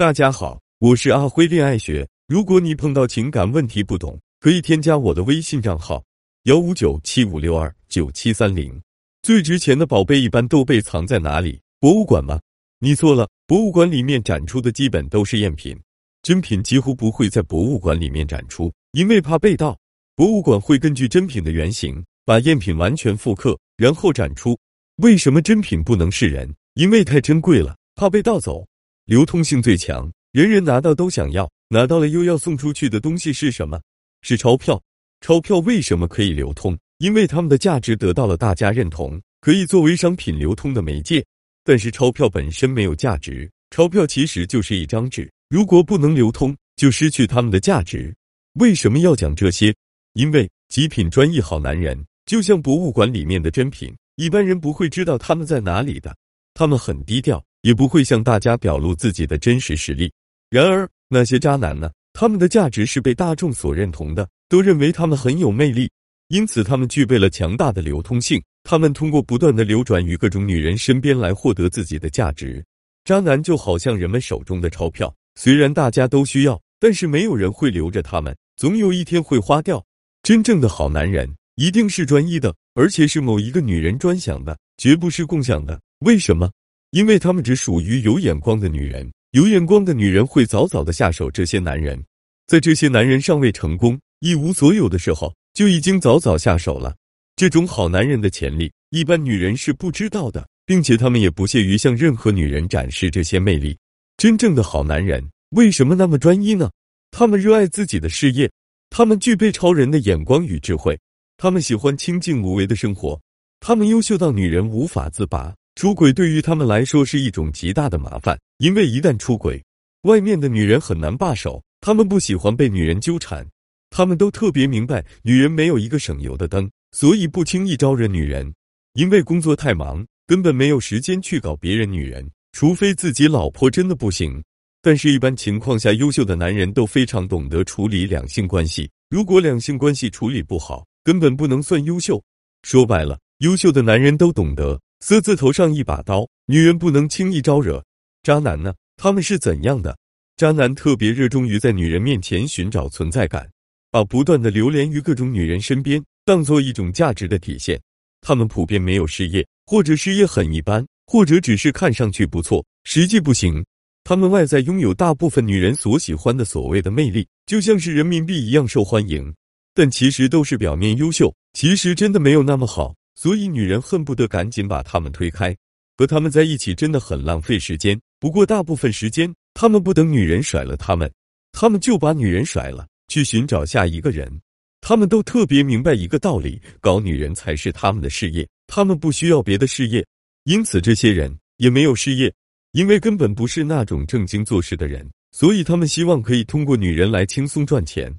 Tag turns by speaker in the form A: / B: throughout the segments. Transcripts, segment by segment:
A: 大家好，我是阿辉恋爱学。如果你碰到情感问题不懂，可以添加我的微信账号幺五九七五六二九七三零。最值钱的宝贝一般都被藏在哪里？博物馆吗？你错了，博物馆里面展出的基本都是赝品，真品几乎不会在博物馆里面展出，因为怕被盗。博物馆会根据真品的原型，把赝品完全复刻，然后展出。为什么真品不能示人？因为太珍贵了，怕被盗走。流通性最强，人人拿到都想要，拿到了又要送出去的东西是什么？是钞票。钞票为什么可以流通？因为它们的价值得到了大家认同，可以作为商品流通的媒介。但是钞票本身没有价值，钞票其实就是一张纸，如果不能流通，就失去它们的价值。为什么要讲这些？因为极品专一好男人，就像博物馆里面的珍品，一般人不会知道他们在哪里的，他们很低调。也不会向大家表露自己的真实实力。然而，那些渣男呢？他们的价值是被大众所认同的，都认为他们很有魅力，因此他们具备了强大的流通性。他们通过不断的流转于各种女人身边来获得自己的价值。渣男就好像人们手中的钞票，虽然大家都需要，但是没有人会留着他们，总有一天会花掉。真正的好男人一定是专一的，而且是某一个女人专享的，绝不是共享的。为什么？因为他们只属于有眼光的女人，有眼光的女人会早早的下手这些男人，在这些男人尚未成功、一无所有的时候，就已经早早下手了。这种好男人的潜力，一般女人是不知道的，并且他们也不屑于向任何女人展示这些魅力。真正的好男人为什么那么专一呢？他们热爱自己的事业，他们具备超人的眼光与智慧，他们喜欢清静无为的生活，他们优秀到女人无法自拔。出轨对于他们来说是一种极大的麻烦，因为一旦出轨，外面的女人很难罢手。他们不喜欢被女人纠缠，他们都特别明白，女人没有一个省油的灯，所以不轻易招惹女人。因为工作太忙，根本没有时间去搞别人女人，除非自己老婆真的不行。但是，一般情况下，优秀的男人都非常懂得处理两性关系。如果两性关系处理不好，根本不能算优秀。说白了，优秀的男人都懂得。色字头上一把刀，女人不能轻易招惹。渣男呢？他们是怎样的？渣男特别热衷于在女人面前寻找存在感，把不断的流连于各种女人身边当做一种价值的体现。他们普遍没有事业，或者事业很一般，或者只是看上去不错，实际不行。他们外在拥有大部分女人所喜欢的所谓的魅力，就像是人民币一样受欢迎，但其实都是表面优秀，其实真的没有那么好。所以，女人恨不得赶紧把他们推开，和他们在一起真的很浪费时间。不过，大部分时间，他们不等女人甩了他们，他们就把女人甩了，去寻找下一个人。他们都特别明白一个道理：搞女人才是他们的事业，他们不需要别的事业。因此，这些人也没有事业，因为根本不是那种正经做事的人。所以，他们希望可以通过女人来轻松赚钱，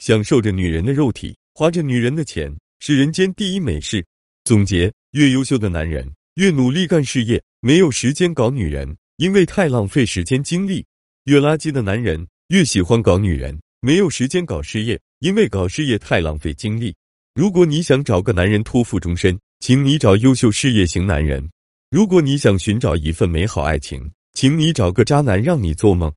A: 享受着女人的肉体，花着女人的钱，是人间第一美事。总结：越优秀的男人越努力干事业，没有时间搞女人，因为太浪费时间精力；越垃圾的男人越喜欢搞女人，没有时间搞事业，因为搞事业太浪费精力。如果你想找个男人托付终身，请你找优秀事业型男人；如果你想寻找一份美好爱情，请你找个渣男让你做梦。